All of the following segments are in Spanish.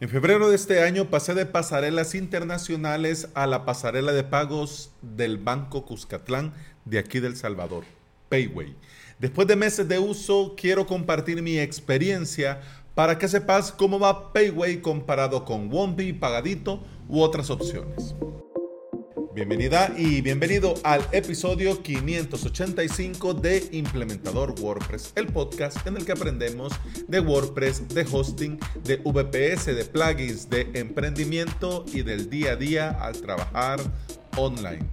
En febrero de este año pasé de pasarelas internacionales a la pasarela de pagos del Banco Cuscatlán de aquí del Salvador, Payway. Después de meses de uso, quiero compartir mi experiencia para que sepas cómo va Payway comparado con Wombi, Pagadito u otras opciones. Bienvenida y bienvenido al episodio 585 de Implementador WordPress, el podcast en el que aprendemos de WordPress, de hosting, de VPS, de plugins, de emprendimiento y del día a día al trabajar online.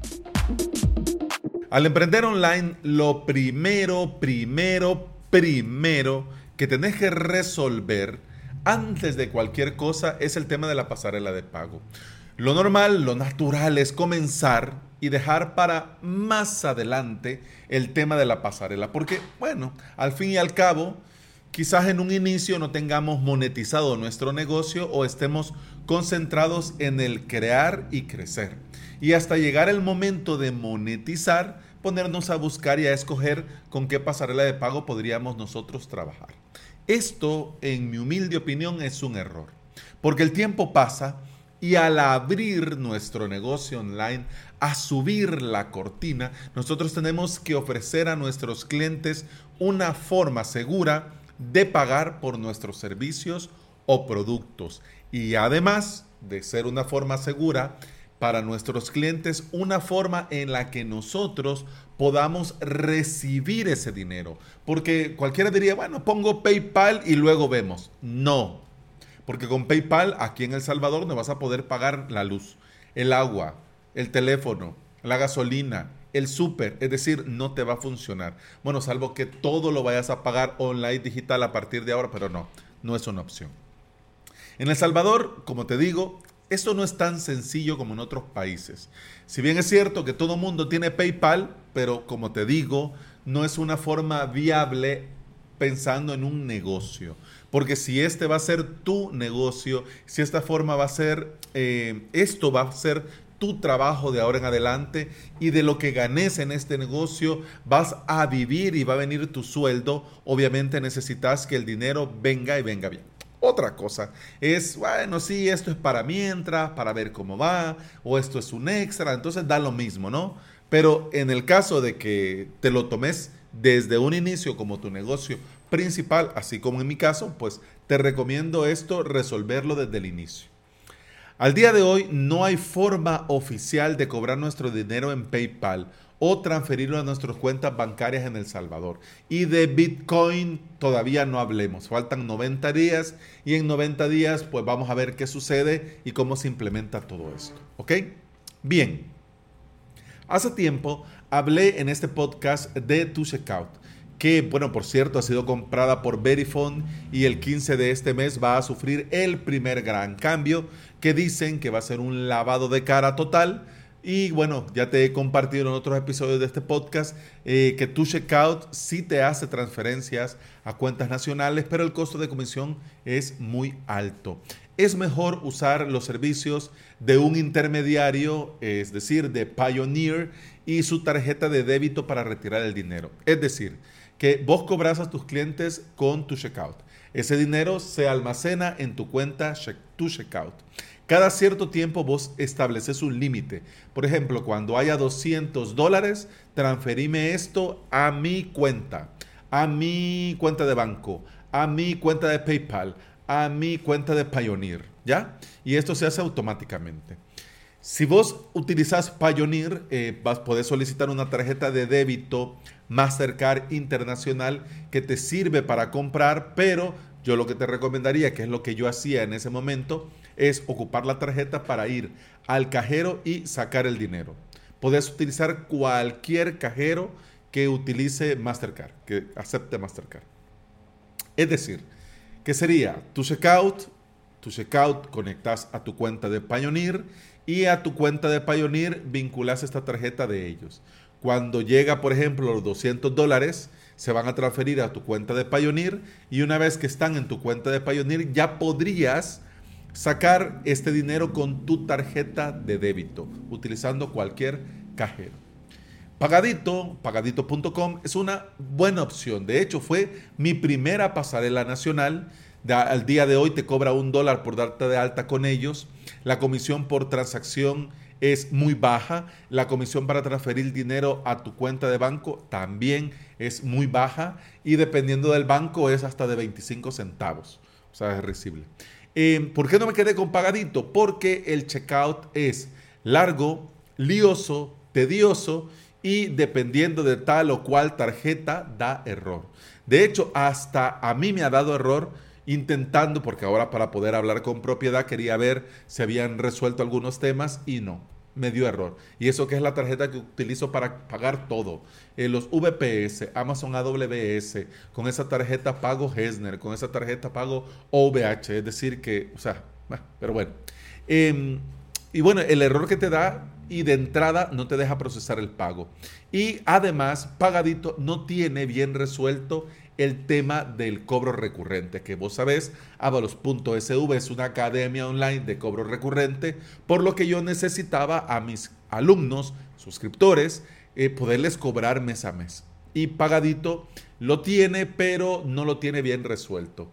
Al emprender online, lo primero, primero, primero que tenés que resolver antes de cualquier cosa es el tema de la pasarela de pago. Lo normal, lo natural es comenzar y dejar para más adelante el tema de la pasarela, porque bueno, al fin y al cabo, quizás en un inicio no tengamos monetizado nuestro negocio o estemos concentrados en el crear y crecer. Y hasta llegar el momento de monetizar, ponernos a buscar y a escoger con qué pasarela de pago podríamos nosotros trabajar. Esto, en mi humilde opinión, es un error, porque el tiempo pasa y al abrir nuestro negocio online, a subir la cortina, nosotros tenemos que ofrecer a nuestros clientes una forma segura de pagar por nuestros servicios o productos. Y además de ser una forma segura, para nuestros clientes una forma en la que nosotros podamos recibir ese dinero. Porque cualquiera diría, bueno, pongo PayPal y luego vemos. No, porque con PayPal aquí en El Salvador no vas a poder pagar la luz, el agua, el teléfono, la gasolina, el súper, es decir, no te va a funcionar. Bueno, salvo que todo lo vayas a pagar online digital a partir de ahora, pero no, no es una opción. En El Salvador, como te digo, esto no es tan sencillo como en otros países. Si bien es cierto que todo mundo tiene PayPal, pero como te digo, no es una forma viable pensando en un negocio. Porque si este va a ser tu negocio, si esta forma va a ser, eh, esto va a ser tu trabajo de ahora en adelante y de lo que ganes en este negocio vas a vivir y va a venir tu sueldo, obviamente necesitas que el dinero venga y venga bien. Otra cosa es, bueno, sí, esto es para mientras, para ver cómo va, o esto es un extra, entonces da lo mismo, ¿no? Pero en el caso de que te lo tomes desde un inicio como tu negocio principal, así como en mi caso, pues te recomiendo esto, resolverlo desde el inicio. Al día de hoy no hay forma oficial de cobrar nuestro dinero en PayPal o transferirlo a nuestras cuentas bancarias en El Salvador. Y de Bitcoin todavía no hablemos. Faltan 90 días y en 90 días pues vamos a ver qué sucede y cómo se implementa todo esto. ¿Ok? Bien. Hace tiempo hablé en este podcast de tu checkout que, bueno, por cierto, ha sido comprada por Verifone y el 15 de este mes va a sufrir el primer gran cambio que dicen que va a ser un lavado de cara total. Y bueno, ya te he compartido en otros episodios de este podcast eh, que tu checkout sí te hace transferencias a cuentas nacionales, pero el costo de comisión es muy alto. Es mejor usar los servicios de un intermediario, es decir, de Pioneer, y su tarjeta de débito para retirar el dinero. Es decir, que vos cobras a tus clientes con tu checkout. Ese dinero se almacena en tu cuenta tu checkout. Cada cierto tiempo vos estableces un límite. Por ejemplo, cuando haya 200 dólares, transferime esto a mi cuenta, a mi cuenta de banco, a mi cuenta de PayPal, a mi cuenta de Pioneer, ¿ya? Y esto se hace automáticamente. Si vos utilizas Pioneer, eh, vas, podés solicitar una tarjeta de débito Mastercard Internacional que te sirve para comprar, pero yo lo que te recomendaría, que es lo que yo hacía en ese momento, es ocupar la tarjeta para ir al cajero y sacar el dinero. Podés utilizar cualquier cajero que utilice Mastercard, que acepte Mastercard. Es decir, que sería tu checkout, tu checkout conectas a tu cuenta de Pioneer y a tu cuenta de Pioneer vinculas esta tarjeta de ellos. Cuando llega, por ejemplo, los 200 dólares, se van a transferir a tu cuenta de Pioneer y una vez que están en tu cuenta de Pioneer ya podrías sacar este dinero con tu tarjeta de débito utilizando cualquier cajero. Pagadito, pagadito.com es una buena opción. De hecho, fue mi primera pasarela nacional al día de hoy te cobra un dólar por darte de alta con ellos. La comisión por transacción es muy baja. La comisión para transferir dinero a tu cuenta de banco también es muy baja. Y dependiendo del banco es hasta de 25 centavos. O sea, es recible. Eh, ¿Por qué no me quedé con pagadito? Porque el checkout es largo, lioso, tedioso y dependiendo de tal o cual tarjeta da error. De hecho, hasta a mí me ha dado error intentando, porque ahora para poder hablar con propiedad quería ver si habían resuelto algunos temas y no, me dio error. Y eso que es la tarjeta que utilizo para pagar todo. Eh, los VPS, Amazon AWS, con esa tarjeta pago Hesner, con esa tarjeta pago OVH, es decir que, o sea, pero bueno. Em, y bueno, el error que te da y de entrada no te deja procesar el pago. Y además, Pagadito no tiene bien resuelto el tema del cobro recurrente, que vos sabés, Avalos.sv es una academia online de cobro recurrente, por lo que yo necesitaba a mis alumnos, suscriptores, eh, poderles cobrar mes a mes. Y Pagadito lo tiene, pero no lo tiene bien resuelto.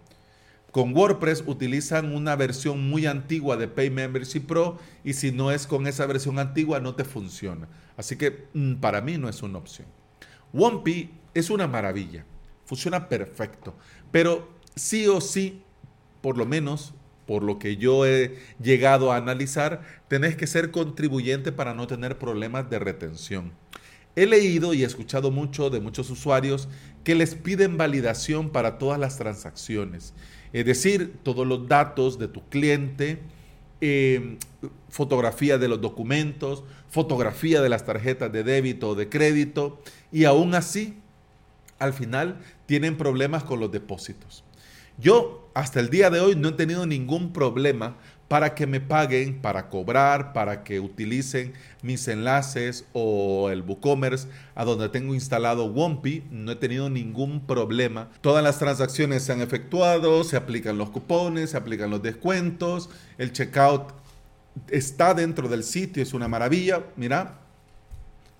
Con WordPress utilizan una versión muy antigua de Pay Membership Pro y si no es con esa versión antigua no te funciona. Así que mm, para mí no es una opción. OnePi es una maravilla, funciona perfecto, pero sí o sí, por lo menos por lo que yo he llegado a analizar, tenés que ser contribuyente para no tener problemas de retención. He leído y escuchado mucho de muchos usuarios que les piden validación para todas las transacciones es decir, todos los datos de tu cliente, em, fotografía de los documentos, fotografía de las tarjetas de débito o de crédito, y aún así, al final, tienen problemas con los depósitos. Yo hasta el día de hoy no he tenido ningún problema para que me paguen, para cobrar, para que utilicen mis enlaces o el WooCommerce a donde tengo instalado Wompi. No he tenido ningún problema. Todas las transacciones se han efectuado, se aplican los cupones, se aplican los descuentos, el checkout está dentro del sitio, es una maravilla. Mira,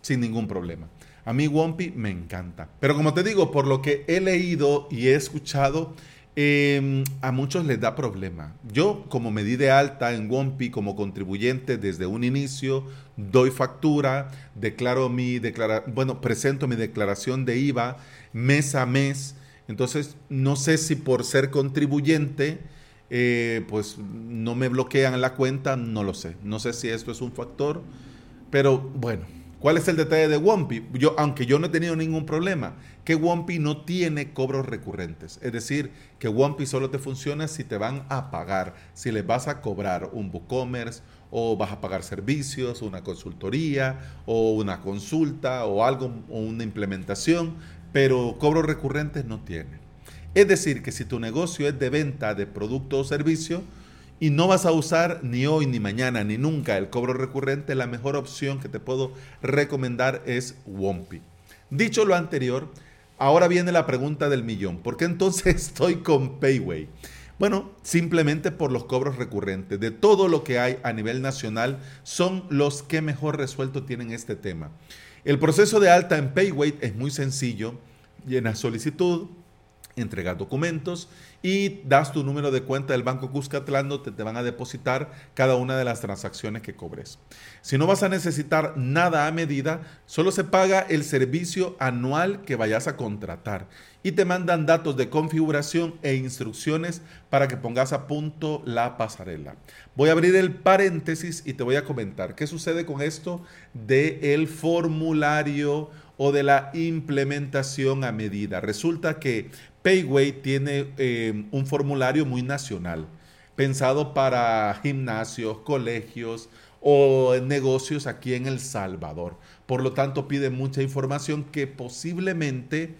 sin ningún problema. A mí Wompi me encanta. Pero como te digo, por lo que he leído y he escuchado, Em, a muchos les da problema. Yo, como me di de alta en Wompi como contribuyente desde un inicio, doy factura, declaro mi declara bueno, presento mi declaración de IVA mes a mes. Entonces, no sé si por ser contribuyente, eh, pues no me bloquean la cuenta, no lo sé. No sé si esto es un factor, pero bueno, ¿Cuál es el detalle de Wompi? Yo, aunque yo no he tenido ningún problema, que Wompi no tiene cobros recurrentes. Es decir, que Wompi solo te funciona si te van a pagar, si les vas a cobrar un WooCommerce o vas a pagar servicios, una consultoría o una consulta o algo o una implementación, pero cobros recurrentes no tiene. Es decir, que si tu negocio es de venta de producto o servicio, y no vas a usar ni hoy, ni mañana, ni nunca el cobro recurrente, la mejor opción que te puedo recomendar es Wompi. Dicho lo anterior, ahora viene la pregunta del millón. ¿Por qué entonces estoy con Payway? Bueno, simplemente por los cobros recurrentes. De todo lo que hay a nivel nacional, son los que mejor resuelto tienen este tema. El proceso de alta en Payway es muy sencillo. Llenas solicitud, entregas documentos y das tu número de cuenta del Banco Cuscatlán donde te van a depositar cada una de las transacciones que cobres. Si no vas a necesitar nada a medida, solo se paga el servicio anual que vayas a contratar y te mandan datos de configuración e instrucciones para que pongas a punto la pasarela. Voy a abrir el paréntesis y te voy a comentar qué sucede con esto del el formulario o de la implementación a medida. Resulta que Payway tiene eh, un formulario muy nacional, pensado para gimnasios, colegios o negocios aquí en El Salvador. Por lo tanto, pide mucha información que posiblemente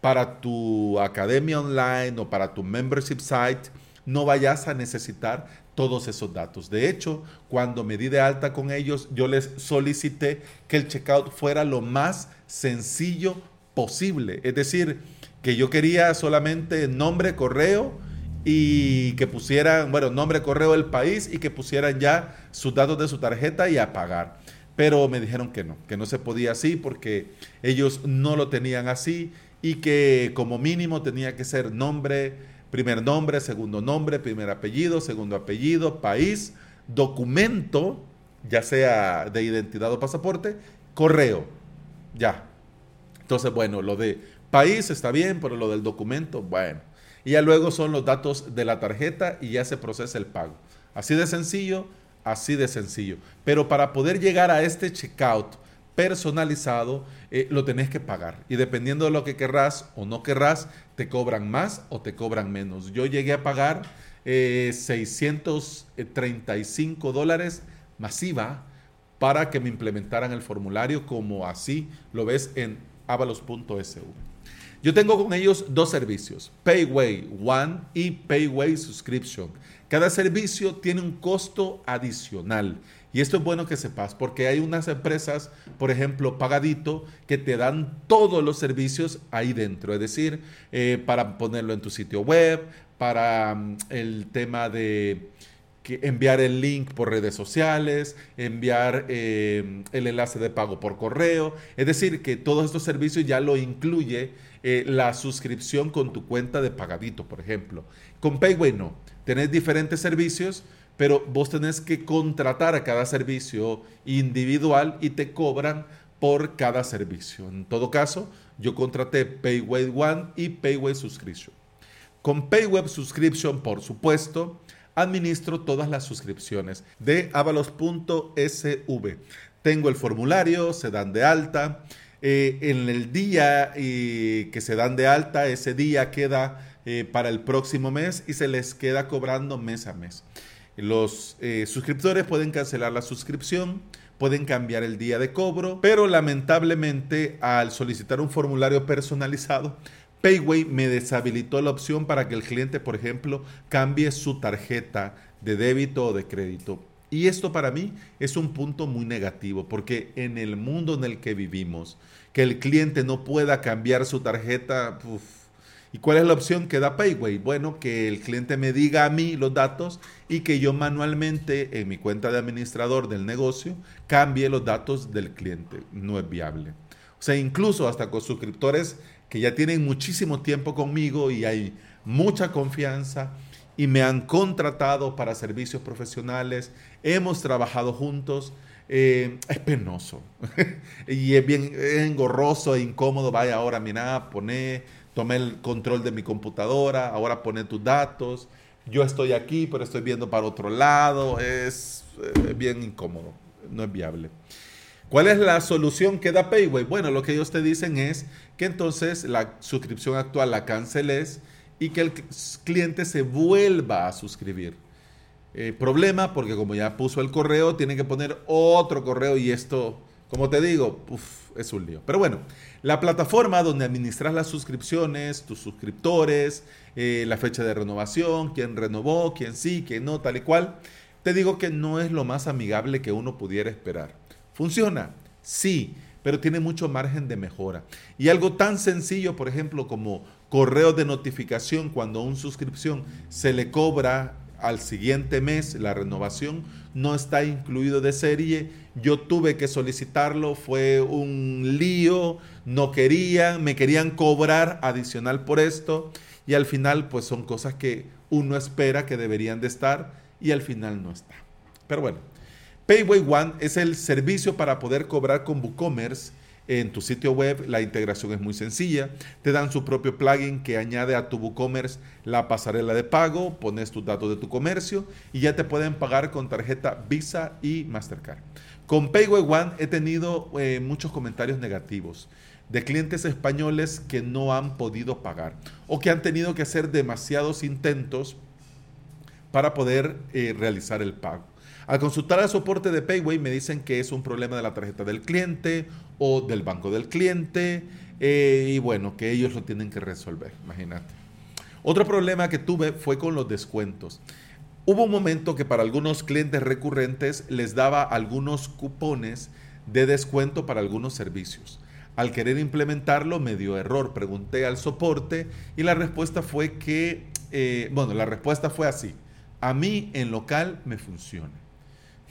para tu academia online o para tu membership site no vayas a necesitar todos esos datos. De hecho, cuando me di de alta con ellos, yo les solicité que el checkout fuera lo más sencillo posible. Es decir, que yo quería solamente nombre, correo y que pusieran, bueno, nombre, correo del país y que pusieran ya sus datos de su tarjeta y a pagar. Pero me dijeron que no, que no se podía así porque ellos no lo tenían así y que como mínimo tenía que ser nombre, primer nombre, segundo nombre, primer apellido, segundo apellido, país, documento, ya sea de identidad o pasaporte, correo. Ya. Entonces, bueno, lo de país está bien, pero lo del documento, bueno. Y ya luego son los datos de la tarjeta y ya se procesa el pago. Así de sencillo, así de sencillo. Pero para poder llegar a este checkout personalizado, eh, lo tenés que pagar. Y dependiendo de lo que querrás o no querrás, te cobran más o te cobran menos. Yo llegué a pagar 635 eh, dólares masiva para que me implementaran el formulario como así lo ves en avalos.sv. Yo tengo con ellos dos servicios, Payway One y Payway Subscription. Cada servicio tiene un costo adicional. Y esto es bueno que sepas, porque hay unas empresas, por ejemplo, Pagadito, que te dan todos los servicios ahí dentro. Es decir, eh, para ponerlo en tu sitio web, para mm, el tema de enviar el link por redes sociales, enviar eh, el enlace de pago por correo. Es decir, que todos estos servicios ya lo incluye eh, la suscripción con tu cuenta de pagadito, por ejemplo. Con Payway no. Tenés diferentes servicios, pero vos tenés que contratar a cada servicio individual y te cobran por cada servicio. En todo caso, yo contraté Payway One y Payway Subscription. Con Payweb Subscription, por supuesto, administro todas las suscripciones de avalos.sv. Tengo el formulario, se dan de alta, eh, en el día eh, que se dan de alta, ese día queda eh, para el próximo mes y se les queda cobrando mes a mes. Los suscriptores pueden cancelar la suscripción, pueden cambiar el día de cobro, pero lamentablemente al solicitar un formulario personalizado, Payway me deshabilitó la opción para que el cliente, por ejemplo, cambie su tarjeta de débito o de crédito. Y esto para mí es un punto muy negativo, porque en el mundo en el que vivimos, que el cliente no pueda cambiar su tarjeta, ¿y cuál es la opción que da Payway? Bueno, que el cliente me diga a mí los datos y que yo manualmente en mi cuenta de administrador del negocio cambie los datos del cliente. No es viable. O sea, incluso hasta con suscriptores que ya tienen muchísimo tiempo conmigo y hay mucha confianza y me han contratado para servicios profesionales, hemos trabajado juntos, eh, es penoso y es bien engorroso e incómodo. Vaya, ahora mira, pone, tomé el control de mi computadora, ahora pone tus datos. Yo estoy aquí, pero estoy viendo para otro lado. Es, eh, bien incómodo, no es viable. ¿Cuál es la solución que da Payway? Bueno, lo que ellos te dicen es que entonces la suscripción actual la canceles y que el cliente se vuelva a suscribir. Eh, problema porque como ya puso el correo, tiene que poner otro correo y esto, como te digo, es un lío. Pero bueno, la plataforma donde administras las suscripciones, tus suscriptores, eh, la fecha de renovación, quién renovó, quién sí, quién no, tal y cual, te digo que no es lo más amigable que uno pudiera esperar. ¿Funciona? Sí, pero tiene mucho margen de mejora. Y algo tan sencillo, por ejemplo, como correo de notificación cuando una suscripción se le cobra al siguiente mes la renovación no está incluido de serie. Yo tuve que solicitarlo, fue un lío, no querían, me querían cobrar adicional por esto y al final pues son cosas que uno espera que deberían de estar y al final no está. Pero bueno, Payway One es el servicio para poder cobrar con WooCommerce en tu sitio web. La integración es muy sencilla. Te dan su propio plugin que añade a tu WooCommerce la pasarela de pago, pones tus datos de tu comercio y ya te pueden pagar con tarjeta Visa y Mastercard. Con Payway One he tenido eh, muchos comentarios negativos de clientes españoles que no han podido pagar o que han tenido que hacer demasiados intentos para poder eh, realizar el pago. Al consultar el soporte de Payway me dicen que es un problema de la tarjeta del cliente o del banco del cliente eh, y bueno, que ellos lo tienen que resolver, imagínate. Otro problema que tuve fue con los descuentos. Hubo un momento que para algunos clientes recurrentes les daba algunos cupones de descuento para algunos servicios. Al querer implementarlo me dio error. Pregunté al soporte y la respuesta fue que, eh, bueno, la respuesta fue así. A mí en local me funciona.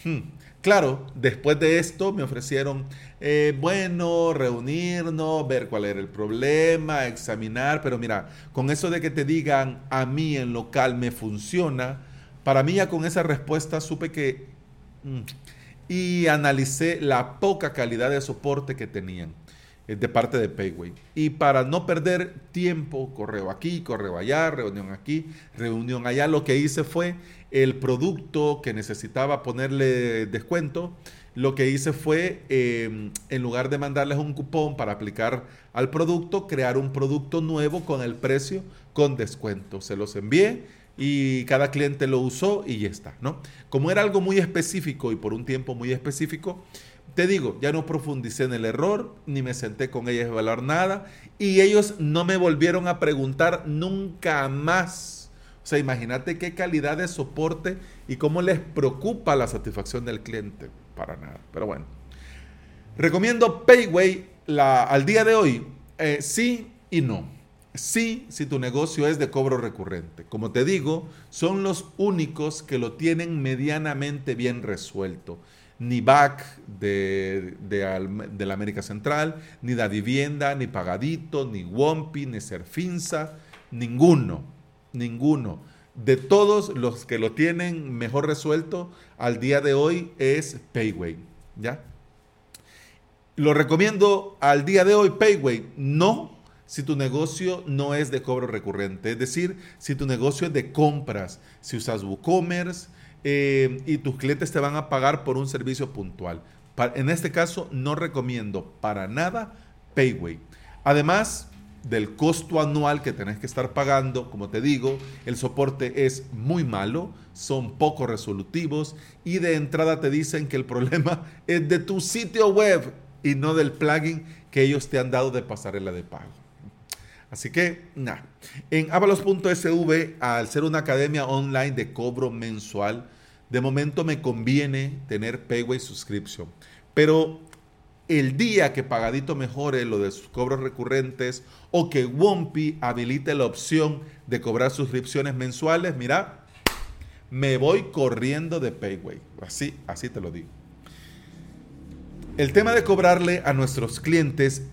Hmm. Claro, después de esto me ofrecieron, eh, bueno, reunirnos, ver cuál era el problema, examinar, pero mira, con eso de que te digan a mí en local me funciona, para mí ya con esa respuesta supe que... Mm, y analicé la poca calidad de soporte que tenían de parte de Payway. Y para no perder tiempo, correo aquí, correo allá, reunión aquí, reunión allá, lo que hice fue el producto que necesitaba ponerle descuento, lo que hice fue, em, en lugar de mandarles un cupón para aplicar al producto, crear un producto nuevo con el precio con descuento. Se los envié y cada cliente lo usó y ya está, ¿no? Como era algo muy específico y por un tiempo muy específico, te digo, ya no profundicé en el error, ni me senté con ellos a evaluar nada, y ellos no me volvieron a preguntar nunca más. O sea, imagínate qué calidad de soporte y cómo les preocupa la satisfacción del cliente. Para nada. Pero bueno. Recomiendo Payway al día de hoy, eh, sí y no. Sí, si tu negocio es de cobro recurrente. Como te digo, son los únicos que lo tienen medianamente bien resuelto ni BAC de, la América Central, ni Da Vivienda, ni Pagadito, ni Wompi, ni Serfinza, ninguno, ninguno. De todos los que lo tienen mejor resuelto al día de hoy es Payway, ¿ya? Lo recomiendo al día de hoy Payway, no si tu negocio no es de cobro recurrente, es decir, si tu negocio es de compras, si usas WooCommerce, eh, y tus clientes te van a pagar por un servicio puntual. en este caso, no recomiendo para nada Payway. Además del costo anual que tenés que estar pagando, como te digo, el soporte es muy malo, son poco resolutivos y de entrada te dicen que el problema es de tu sitio web y no del plugin que ellos te han dado de pasarela de pago. Así que, nada. En avalos.sv, al ser una academia online de cobro mensual, de momento me conviene tener Payway Subscription. Pero el día que Pagadito mejore lo de sus cobros recurrentes o que Wompi habilite la opción de cobrar suscripciones mensuales, mira, me voy corriendo de Payway. Así, así te lo digo. El tema de cobrarle a nuestros clientes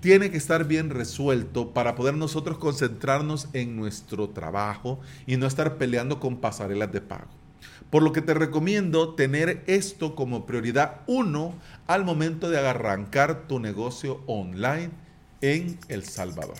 tiene que estar bien resuelto para poder nosotros concentrarnos en nuestro trabajo y no estar peleando con pasarelas de pago. Por lo que te recomiendo tener esto como prioridad uno al momento de arrancar tu negocio online en El Salvador.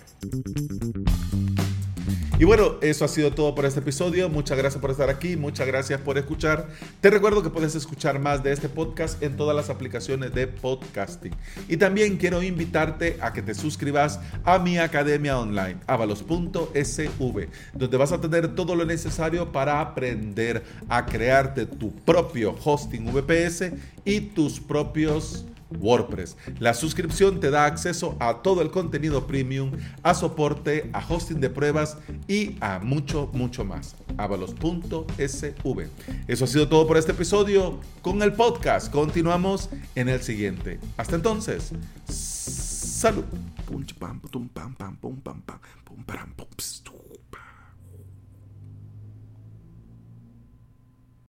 Y bueno, eso ha sido todo por este episodio. Muchas gracias por estar aquí, muchas gracias por escuchar. Te recuerdo que puedes escuchar más de este podcast en todas las aplicaciones de podcasting. Y también quiero invitarte a que te suscribas a mi academia online, avalos.sv, donde vas a tener todo lo necesario para aprender a crearte tu propio hosting VPS y tus propios WordPress. La suscripción te da acceso a todo el contenido premium, a soporte, a hosting de pruebas y a mucho, mucho más. Avalos.sv. Eso ha sido todo por este episodio con el podcast. Continuamos en el siguiente. Hasta entonces, salud.